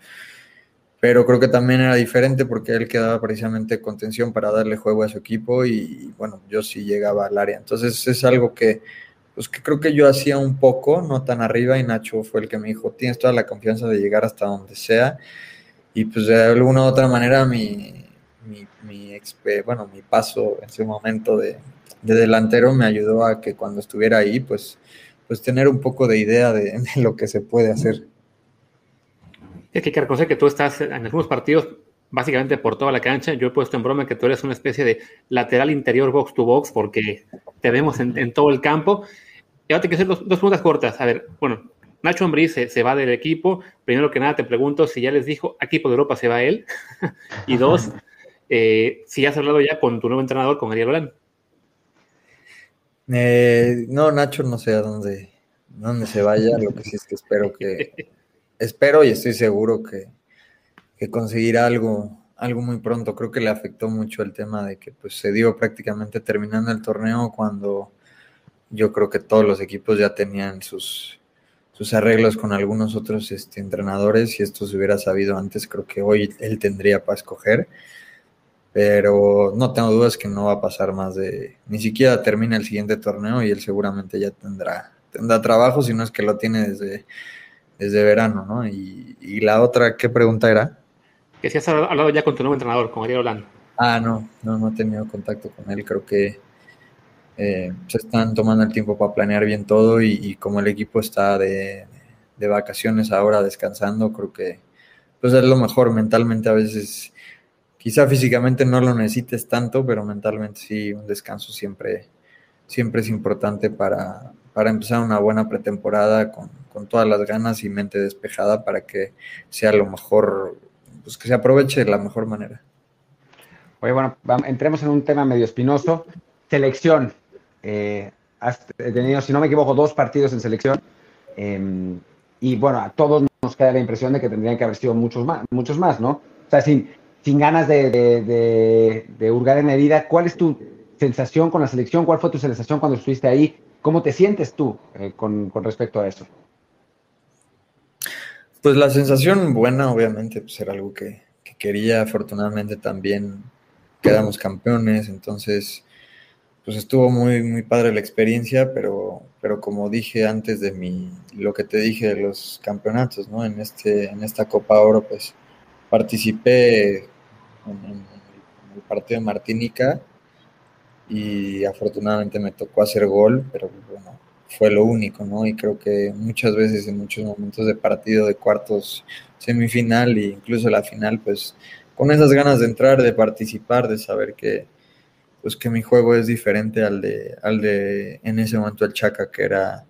pero creo que también era diferente porque él quedaba precisamente contención para darle juego a su equipo y bueno, yo sí llegaba al área. Entonces es algo que, pues que creo que yo hacía un poco, no tan arriba y Nacho fue el que me dijo, tienes toda la confianza de llegar hasta donde sea y pues de alguna u otra manera mi, mi, mi bueno, mi paso en ese momento de, de, delantero me ayudó a que cuando estuviera ahí, pues, pues tener un poco de idea de lo que se puede hacer. Es que hay que reconocer que tú estás en algunos partidos básicamente por toda la cancha. Yo he puesto en broma que tú eres una especie de lateral interior box to box porque te vemos en, todo el campo. Y ahora te quiero hacer dos, preguntas cortas. A ver, bueno, Nacho Ambriz se, va del equipo. Primero que nada te pregunto si ya les dijo a equipo de Europa se va él. y dos, eh, si has hablado ya con tu nuevo entrenador, con Ariel Olan. Eh, no, Nacho no sé a dónde, dónde se vaya. Lo que sí es que espero que espero y estoy seguro que, conseguirá algo, algo muy pronto. Creo que le afectó mucho el tema de que pues, se dio prácticamente terminando el torneo cuando yo creo que todos los equipos ya tenían sus, sus arreglos con algunos otros este, entrenadores. Si esto se hubiera sabido antes, creo que hoy él tendría para escoger. Pero no tengo dudas que no va a pasar más de. Ni siquiera termina el siguiente torneo y él seguramente ya tendrá, tendrá trabajo, si no es que lo tiene desde desde verano, ¿no? Y, la otra, ¿qué pregunta era? Que si has hablado ya con tu nuevo entrenador, con Ariel Holanda. Ah, no, no, no he tenido contacto con él. Creo que eh, se están tomando el tiempo para planear bien todo y, como el equipo está de, vacaciones ahora descansando, creo que pues es lo mejor mentalmente a veces. Quizá físicamente no lo necesites tanto, pero mentalmente sí, un descanso siempre, siempre es importante para, para empezar una buena pretemporada con, con todas las ganas y mente despejada para que sea lo mejor, pues que se aproveche de la mejor manera. Oye, bueno, entremos en un tema medio espinoso. Selección. Eh, has tenido, si no me equivoco, dos partidos en selección. Em, y bueno, a todos nos queda la impresión de que tendrían que haber sido muchos más, muchos más ¿no? O sea, sin, sin ganas de, de, de hurgar en herida, ¿cuál es tu sensación con la selección? ¿Cuál fue tu sensación cuando estuviste ahí? ¿Cómo te sientes tú eh, con, con respecto a eso? Pues la sensación buena, obviamente, pues era algo que, quería. Afortunadamente también quedamos campeones, entonces, pues estuvo muy, muy padre la experiencia, pero, pero como dije antes de mi, lo que te dije de los campeonatos, ¿no? En, este, en esta Copa Oro, pues participé en, el partido de Martínica y afortunadamente me tocó hacer gol, pero bueno, fue lo único, ¿no? Y creo que muchas veces en muchos momentos de partido, de cuartos, semifinal e incluso la final, pues con esas ganas de entrar, de participar, de saber que pues que mi juego es diferente al de, al de en ese momento el Chaca, que era,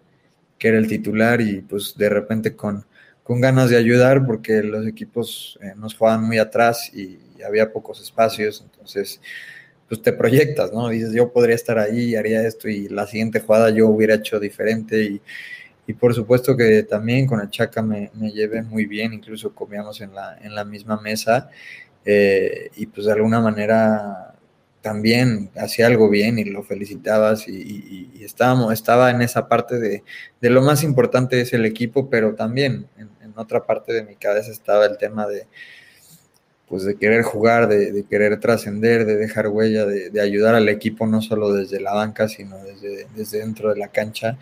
que era el titular, y pues de repente con, con ganas de ayudar, porque los equipos eh, nos jugaban muy atrás y, había pocos espacios, entonces pues te proyectas, ¿no? Dices, yo podría estar ahí, haría esto, y la siguiente jugada yo hubiera hecho diferente, y, y por supuesto que también con el Chaca me, me llevé muy bien, incluso comíamos en la, en la misma mesa, eh, y pues de alguna manera también hacía algo bien y lo felicitabas y, estábamos, estaba en esa parte de, de, lo más importante es el equipo, pero también en, otra parte de mi cabeza estaba el tema de pues de querer jugar, de, querer trascender, de dejar huella, de, ayudar al equipo no solo desde la banca, sino desde, dentro de la cancha.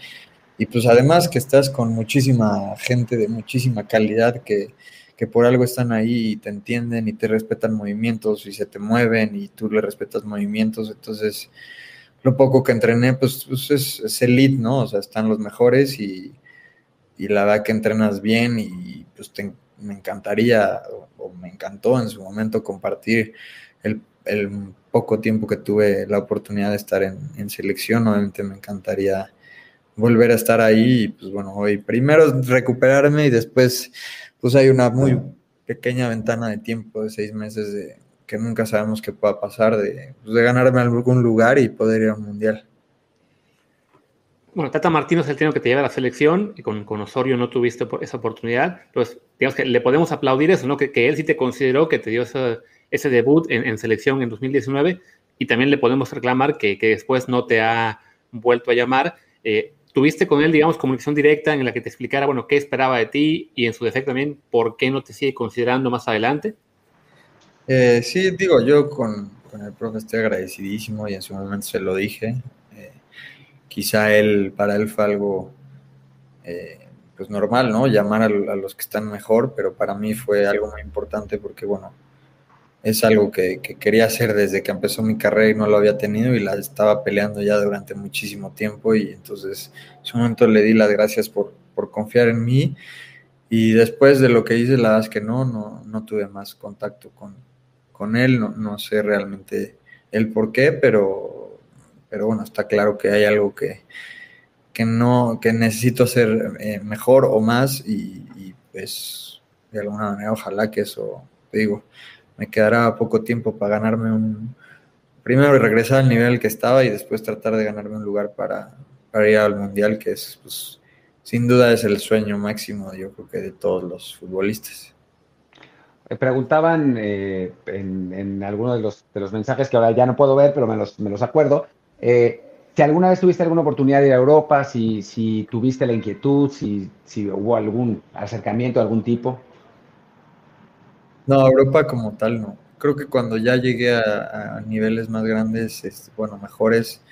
Y pues además que estás con muchísima gente de muchísima calidad que, que por algo están ahí y te entienden y te respetan movimientos y se te mueven y tú le respetas movimientos. Entonces, lo poco que entrené, pues, pues es, elite, ¿no? O sea, están los mejores y, la verdad que entrenas bien y pues me encantaría o, me encantó en su momento compartir el, poco tiempo que tuve la oportunidad de estar en, en selección. Obviamente me encantaría volver a estar ahí y pues bueno, hoy primero recuperarme y después pues hay una muy pequeña ventana de tiempo de seis meses de que nunca sabemos qué pueda pasar, de, pues, de ganarme algún lugar y poder ir a un mundial. Bueno, Tata Martino es el técnico que te lleva a la selección y con, con, Osorio no tuviste esa oportunidad. Pues digamos que le podemos aplaudir eso, ¿no? Que, que él sí te consideró que te dio ese, debut en, en, selección en 2019 y también le podemos reclamar que, que después no te ha vuelto a llamar. Eh, ¿Tuviste con él, digamos, comunicación directa en la que te explicara, bueno, qué esperaba de ti y en su defecto también, por qué no te sigue considerando más adelante? Eh, sí, digo, yo con, el profe estoy agradecidísimo y en su momento se lo dije. Quizá él, para él fue algo, eh, pues normal, ¿no? Llamar a, los que están mejor, pero para mí fue algo muy importante porque, bueno, es algo que, quería hacer desde que empezó mi carrera y no lo había tenido y la estaba peleando ya durante muchísimo tiempo y entonces en su momento le di las gracias por, confiar en mí y después de lo que hice la verdad es que no, no, no tuve más contacto con, con él, no, no, sé realmente el por qué, pero, pero bueno, está claro que hay algo que, que no, que necesito hacer eh, mejor o más y, y pues de alguna manera ojalá que eso, digo, me quedará poco tiempo para ganarme un... Primero regresar al nivel que estaba y después tratar de ganarme un lugar para, ir al Mundial, que es, pues, sin duda es el sueño máximo, yo creo que de todos los futbolistas. Me preguntaban eh, en, en algunos de los, de los, mensajes que ahora ya no puedo ver, pero me los, me los acuerdo, eh, si alguna vez tuviste alguna oportunidad de ir a Europa, si, si tuviste la inquietud, si, si hubo algún acercamiento de algún tipo. No, Europa como tal no. Creo que cuando ya llegué a, niveles más grandes, este, bueno, mejores,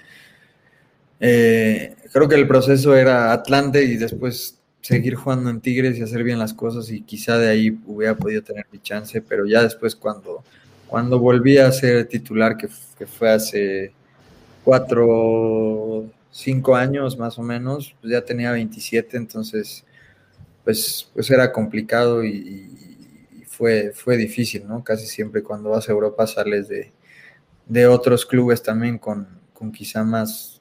eh, creo que el proceso era Atlante y después seguir jugando en Tigres y hacer bien las cosas y quizá de ahí hubiera podido tener mi chance, pero ya después cuando, cuando volví a ser titular, que, fue hace cuatro, cinco años más o menos, pues ya tenía 27, entonces pues, pues era complicado y fue, fue difícil, ¿no? Casi siempre cuando vas a Europa sales de, otros clubes también con, quizá más,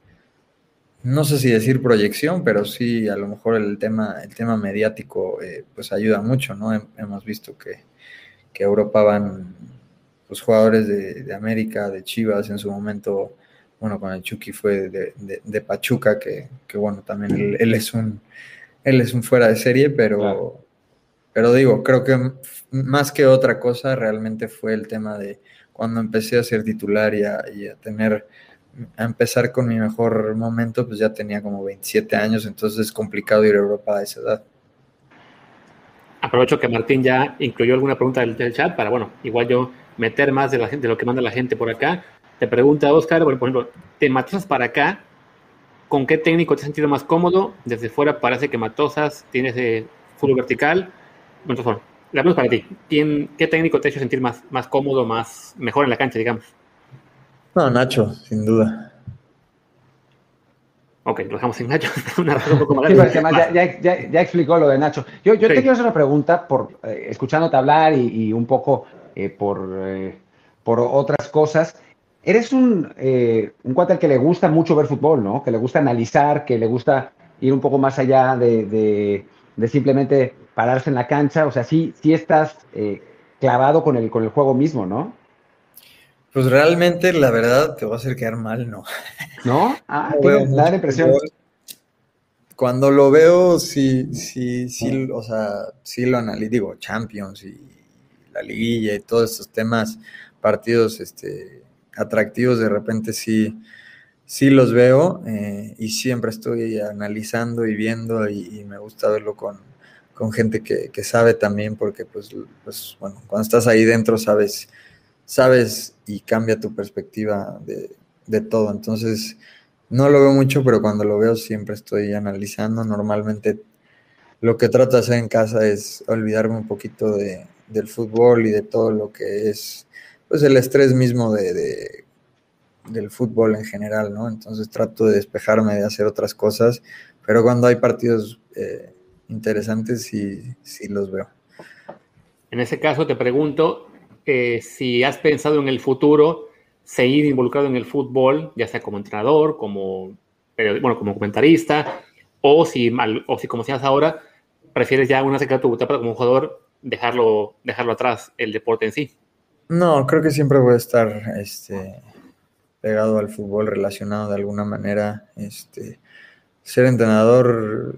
no sé si decir proyección, pero sí a lo mejor el tema, el tema mediático eh, pues ayuda mucho, ¿no? Hemos visto que, Europa van los jugadores de, América, de Chivas en su momento, bueno, con el Chucky fue de, Pachuca, que, bueno, también él, es un él es un fuera de serie, pero, pero digo, creo que más que otra cosa realmente fue el tema de cuando empecé a ser titular y a, tener, a empezar con mi mejor momento, pues ya tenía como 27 años, entonces es complicado ir a Europa a esa edad. Aprovecho que Martín ya incluyó alguna pregunta del, chat para, bueno, igual yo meter más de, la gente, de lo que manda la gente por acá. Te pregunta Oscar, por ejemplo, ¿te Matosas para acá? ¿Con qué técnico te has sentido más cómodo? Desde fuera parece que Matosas tiene ese fútbol vertical, entonces, la pregunta para ti. ¿Qué técnico te ha hecho sentir más, más cómodo, más mejor en la cancha, digamos? No, Nacho, sin duda. Ok, lo dejamos en Nacho. ya, explicó lo de Nacho. Yo, te quiero hacer una pregunta por eh, escuchándote hablar y, un poco eh, por, eh, por otras cosas. Eres un, un cuate al que le gusta mucho ver fútbol, ¿no? Que le gusta analizar, que le gusta ir un poco más allá de, simplemente pararse en la cancha. O sea, sí, sí estás clavado con el, con el juego mismo, ¿no? Pues realmente, la verdad, te va a hacer quedar mal, ¿no? ¿No? Ah, no da la impresión. Cuando lo veo, sí, sí, sí, o sea, sí lo analizo, digo, Champions y la liguilla y todos esos temas, partidos este, atractivos, de repente sí, sí los veo eh, y siempre estoy analizando y viendo y, me gusta verlo con, gente que, que, sabe también porque pues, pues, bueno, cuando estás ahí dentro sabes sabes y cambia tu perspectiva de, todo. Entonces, no lo veo mucho, pero cuando lo veo siempre estoy analizando. Normalmente lo que trato de hacer en casa es olvidarme un poquito de, del fútbol y de todo lo que es pues el estrés mismo de, del fútbol en general, ¿no? Entonces trato de despejarme de hacer otras cosas, pero cuando hay partidos eh, interesantes sí, sí los veo. En ese caso te pregunto, si has pensado en el futuro seguir involucrado en el fútbol, ya sea como entrenador, como, bueno, como comentarista, o si, o si como seas ahora, prefieres ya una secreta tu etapa como jugador, dejarlo, dejarlo atrás, el deporte en sí. No, creo que siempre voy a estar este, pegado al fútbol, relacionado de alguna manera. Este, ser entrenador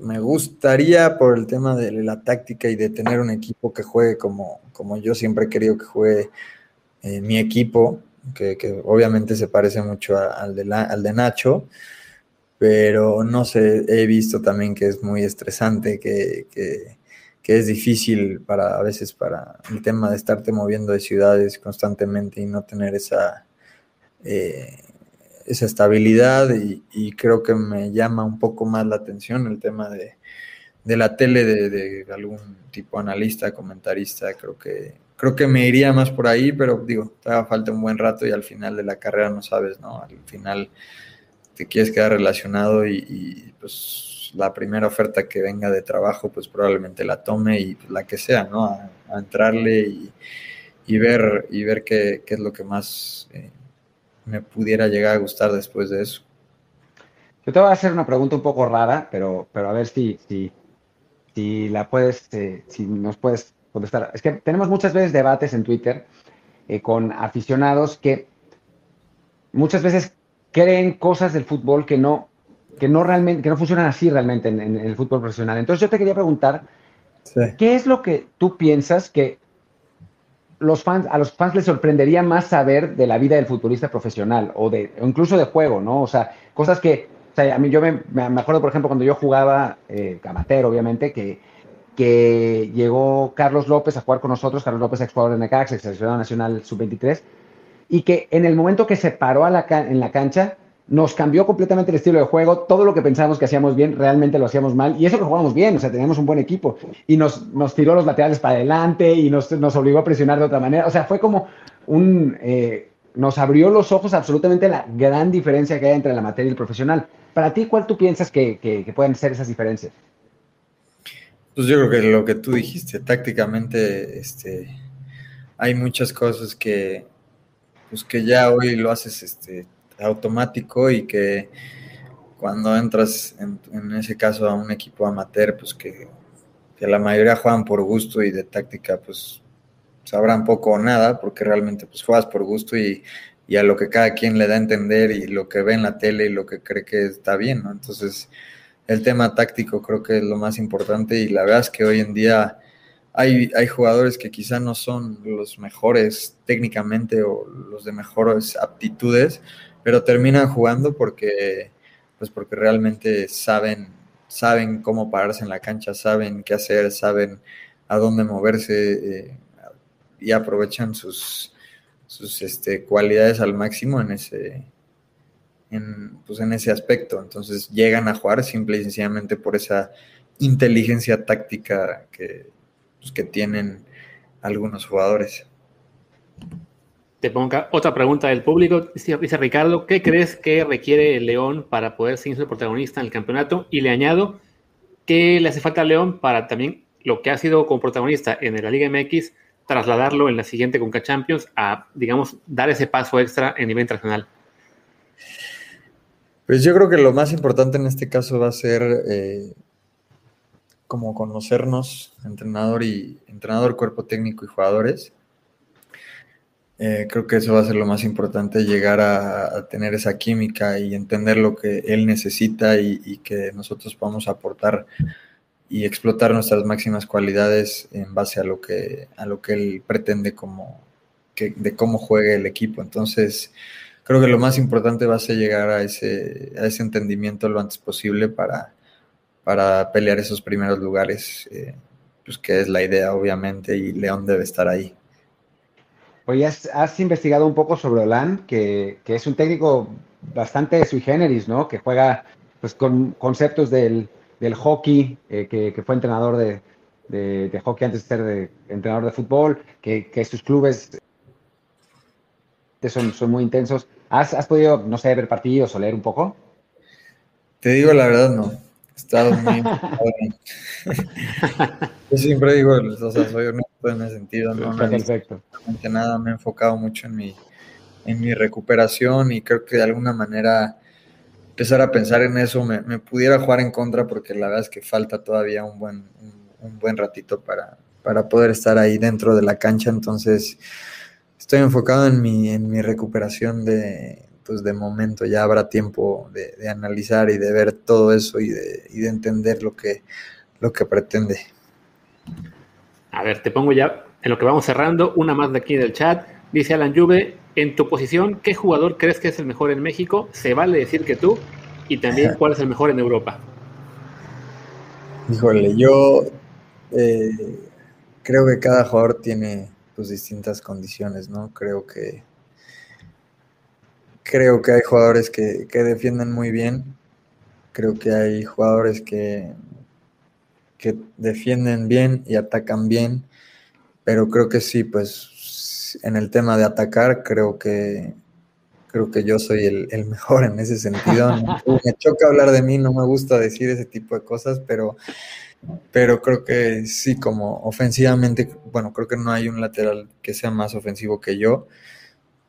me gustaría por el tema de la táctica y de tener un equipo que juegue como, como yo siempre he querido que juegue eh, mi equipo, que, obviamente se parece mucho al, de al de Nacho, pero no sé, he visto también que es muy estresante, que, es difícil para a veces para el tema de estarte moviendo de ciudades constantemente y no tener esa... Eh, esa estabilidad y, creo que me llama un poco más la atención el tema de, la tele de, algún tipo analista, comentarista, creo que creo que me iría más por ahí, pero digo, te haga falta un buen rato y al final de la carrera no sabes, ¿no? Al final te quieres quedar relacionado y, pues la primera oferta que venga de trabajo, pues probablemente la tome y pues, la que sea, ¿no? A, entrarle y, ver, y ver qué, es lo que más... Eh, me pudiera llegar a gustar después de eso. Yo te voy a hacer una pregunta un poco rara, pero, pero a ver si, si, si la puedes, eh, si nos puedes contestar. Es que tenemos muchas veces debates en Twitter eh, con aficionados que muchas veces creen cosas del fútbol que no, que no realmente, que no funcionan así realmente en, el fútbol profesional. Entonces yo te quería preguntar, ¿qué es lo que tú piensas que los fans, a los fans les sorprendería más saber de la vida del futbolista profesional o, de, incluso de juego, ¿no? O sea, cosas que, o sea, a mí yo me, me acuerdo, por ejemplo, cuando yo jugaba eh, amateur, obviamente, que, que llegó Carlos López a jugar con nosotros, Carlos López, ex jugador de Necaxa, ex seleccionado nacional sub-23, y que en el momento que se paró a la, en la cancha, nos cambió completamente el estilo de juego, todo lo que pensábamos que hacíamos bien, realmente lo hacíamos mal, y eso que jugábamos bien, o sea, teníamos un buen equipo, y nos, nos tiró los laterales para adelante y nos, nos, obligó a presionar de otra manera, o sea, fue como un, eh, nos abrió los ojos absolutamente la gran diferencia que hay entre la materia y el profesional. Para ti, ¿cuál tú piensas que, que, pueden ser esas diferencias? Pues yo creo que lo que tú dijiste, tácticamente, este, hay muchas cosas que, pues que ya hoy lo haces, este, automático y que cuando entras en, ese caso a un equipo amateur, pues que, la mayoría juegan por gusto y de táctica pues sabrán poco o nada, porque realmente pues juegas por gusto y, a lo que cada quien le da a entender y lo que ve en la tele y lo que cree que está bien, ¿no? Entonces, el tema táctico creo que es lo más importante y la verdad es que hoy en día hay, hay jugadores que quizá no son los mejores técnicamente o los de mejores aptitudes, pero terminan jugando porque, pues porque realmente saben, saben cómo pararse en la cancha, saben qué hacer, saben a dónde moverse eh, y aprovechan sus, sus este, cualidades al máximo en ese, en, pues en ese aspecto. Entonces llegan a jugar simple y sencillamente por esa inteligencia táctica que, pues, que tienen algunos jugadores. Te pongo otra pregunta del público. Dice, Ricardo, ¿qué crees que requiere el León para poder ser su protagonista en el campeonato? Y le añado, ¿qué le hace falta a León para también lo que ha sido como protagonista en la Liga MX, trasladarlo en la siguiente Conca Champions a, digamos, dar ese paso extra en nivel internacional? Pues yo creo que lo más importante en este caso va a ser eh, como conocernos, entrenador y entrenador, cuerpo técnico y jugadores eh, creo que eso va a ser lo más importante, llegar a, tener esa química y entender lo que él necesita y, que nosotros podamos aportar y explotar nuestras máximas cualidades en base a lo que, a lo que él pretende como que, de cómo juegue el equipo. Entonces, creo que lo más importante va a ser llegar a ese, a ese entendimiento lo antes posible para, para pelear esos primeros lugares, eh, pues que es la idea, obviamente, y León debe estar ahí. Oye, has, investigado un poco sobre Olan, que, es un técnico bastante sui generis, ¿no? Que juega pues, con conceptos del, hockey, eh, que, fue entrenador de, hockey antes de ser de, entrenador de fútbol, que, que sus clubes son, son muy intensos. ¿Has, ¿Has podido, no sé, ver partidos o leer un poco? Te digo la verdad, no estado muy... Yo siempre digo, o sea, soy honesto en ese sentido, no, Perfecto. nada, me he enfocado mucho en mi, en mi recuperación y creo que de alguna manera empezar a pensar en eso me, me pudiera jugar en contra porque la verdad es que falta todavía un buen, un, buen ratito para, para poder estar ahí dentro de la cancha, entonces estoy enfocado en mi, en mi recuperación de, pues de momento ya habrá tiempo de, analizar y de ver todo eso y de, entender lo que, lo que pretende. A ver, te pongo ya en lo que vamos cerrando, una más de aquí del chat. Dice Alan Juve, en tu posición, ¿qué jugador crees que es el mejor en México? Se vale decir que tú. Y también, ¿cuál es el mejor en Europa? Híjole, yo eh, creo que cada jugador tiene pues distintas condiciones, ¿no? Creo que Creo que hay jugadores que, defienden muy bien. Creo que hay jugadores que, que defienden bien y atacan bien. Pero creo que sí, pues en el tema de atacar, creo que creo que yo soy el, mejor en ese sentido. me choca hablar de mí, no me gusta decir ese tipo de cosas, pero, pero creo que sí, como ofensivamente, bueno, creo que no hay un lateral que sea más ofensivo que yo.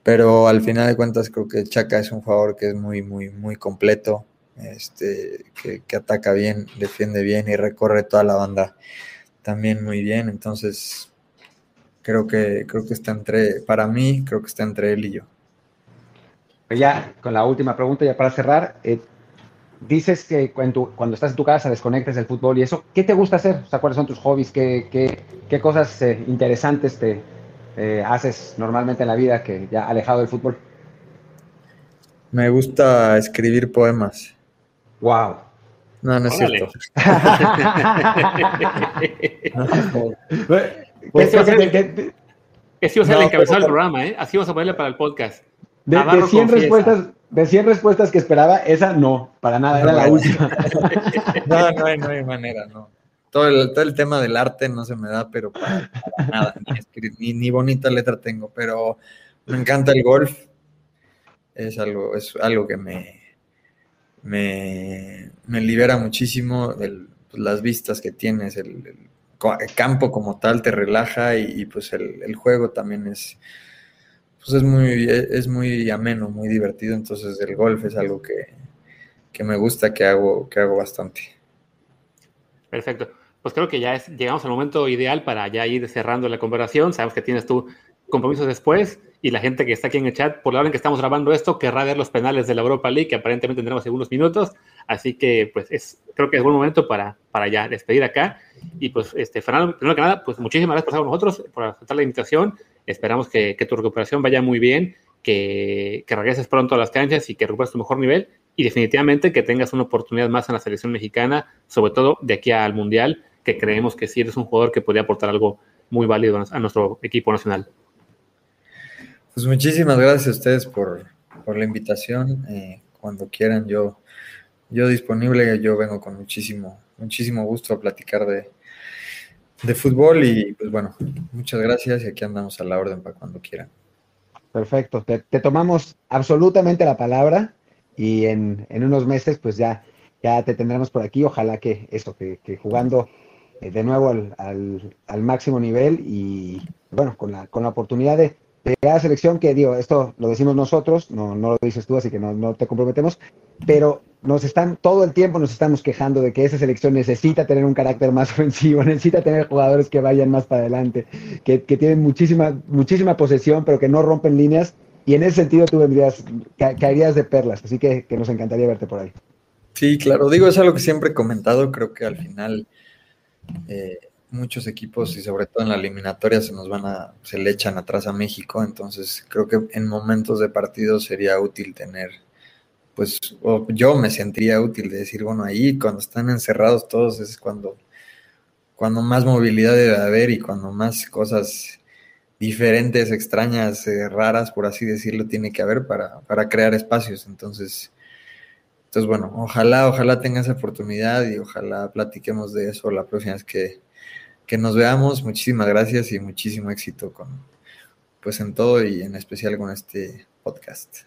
Pero al final de cuentas creo que Chaca es un jugador que es muy, muy, muy completo, este, que, ataca bien, defiende bien y recorre toda la banda también muy bien. Entonces, creo que, creo que está entre, para mí, creo que está entre él y yo. Pues ya, con la última pregunta, ya para cerrar, eh, dices que cuando, estás en tu casa desconectes del fútbol y eso, ¿qué te gusta hacer? O sea, ¿cuáles son tus hobbies? ¿Qué, qué, qué cosas eh, interesantes te, eh, haces normalmente en la vida que ya alejado del fútbol? Me gusta escribir poemas. Wow. No, no es cierto. Pues, Así va a ser el encabezado del programa, ¿eh? Así vas a ponerle para el podcast. De, 100 respuestas, de 100 respuestas que esperaba, esa no, para nada, era la última. no, no hay, no hay manera, no todo el, todo el tema del arte no se me da, pero para, nada, ni, ni, bonita letra tengo, pero me encanta el golf. Es algo, es algo que me, me, libera muchísimo. Pues, las vistas que tienes, el, campo como tal te relaja y, pues el, juego también es, pues es muy, es muy ameno, muy divertido. Entonces el golf es algo que, que me gusta, que hago, que hago bastante. Perfecto pues creo que ya es, llegamos al momento ideal para ya ir cerrando la conversación. Sabemos que tienes tu compromisos después y la gente que está aquí en el chat, por la hora en que estamos grabando esto, querrá ver los penales de la Europa League, que aparentemente tendremos algunos minutos. Así que, pues, es, creo que es buen momento para, para ya despedir acá. Y, pues, este, Fernando, primero que nada, pues, muchísimas gracias por estar con nosotros, por aceptar la invitación. Esperamos que, que tu recuperación vaya muy bien, que, que regreses pronto a las canchas y que recuperes tu mejor nivel. Y definitivamente que tengas una oportunidad más en la selección mexicana, sobre todo de aquí al Mundial que creemos que sí eres un jugador que podría aportar algo muy válido a nuestro equipo nacional. Pues muchísimas gracias a ustedes por, la invitación. Eh, cuando quieran, yo, yo disponible, yo vengo con muchísimo, muchísimo gusto a platicar de, de fútbol y pues bueno, muchas gracias y aquí andamos a la orden para cuando quieran. Perfecto, te, tomamos absolutamente la palabra y en, unos meses pues ya, ya te tendremos por aquí. Ojalá que eso, que, jugando de nuevo al, máximo nivel y bueno, con la, con la oportunidad de, la selección que digo, esto lo decimos nosotros, no, no lo dices tú, así que no, no te comprometemos, pero nos están, todo el tiempo nos estamos quejando de que esa selección necesita tener un carácter más ofensivo, necesita tener jugadores que vayan más para adelante, que, tienen muchísima, muchísima posesión, pero que no rompen líneas. Y en ese sentido tú caerías de perlas, así que, nos encantaría verte por ahí. Sí, claro, digo, es algo que siempre he comentado, creo que al final eh, muchos equipos y sobre todo en la eliminatoria se nos van a, se le echan atrás a México, entonces creo que en momentos de partido sería útil tener pues yo me sentiría útil de decir, bueno, ahí cuando están encerrados todos es cuando, cuando más movilidad debe haber y cuando más cosas diferentes, extrañas, eh, raras, por así decirlo, tiene que haber para, para crear espacios. Entonces, entonces, bueno, ojalá, ojalá tenga esa oportunidad y ojalá platiquemos de eso la próxima vez que, que nos veamos. Muchísimas gracias y muchísimo éxito con, pues en todo y en especial con este podcast.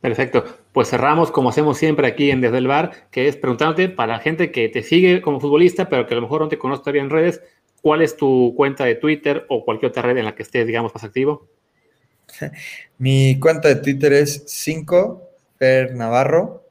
Perfecto. Pues cerramos como hacemos siempre aquí en Desde el Bar, que es preguntándote para la gente que te sigue como futbolista, pero que a lo mejor no te conoce todavía en redes, ¿cuál es tu cuenta de Twitter o cualquier otra red en la que estés, digamos, más activo? Mi cuenta de Twitter es 5 Fer Navarro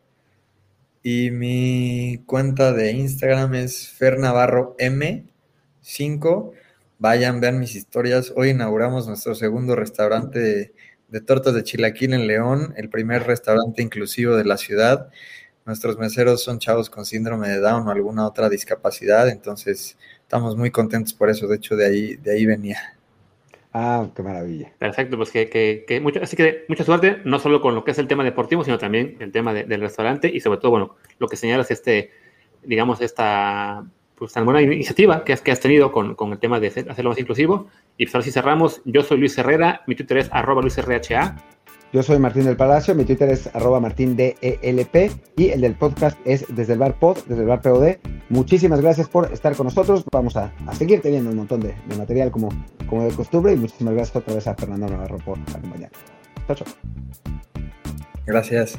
y mi cuenta de Instagram es Fer Navarro M5. Vayan, vean mis historias. Hoy inauguramos nuestro segundo restaurante de de tortas de chilaquil en León, el primer restaurante inclusivo de la ciudad. Nuestros meseros son chavos con síndrome de Down o alguna otra discapacidad, entonces estamos muy contentos por eso. De hecho, de ahí, de ahí venía. Ah, qué maravilla. Perfecto, pues que, que, mucho, así que mucha suerte, no solo con lo que es el tema deportivo, sino también el tema del restaurante y sobre todo, bueno, lo que señalas este, digamos, esta pues tan buena iniciativa que has, que has tenido con, con el tema de hacerlo más inclusivo. Y pues ahora sí cerramos. Yo soy Luis Herrera, mi Twitter es arroba luisrha. Yo soy Martín del Palacio, mi Twitter es arroba martindelp y el del podcast es desde el bar pod, desde el bar POD. Muchísimas gracias por estar con nosotros. Vamos a, seguir teniendo un montón de, material como, como de costumbre y muchísimas gracias otra vez a Fernando Navarro por acompañarnos. Chao, chao. Gracias.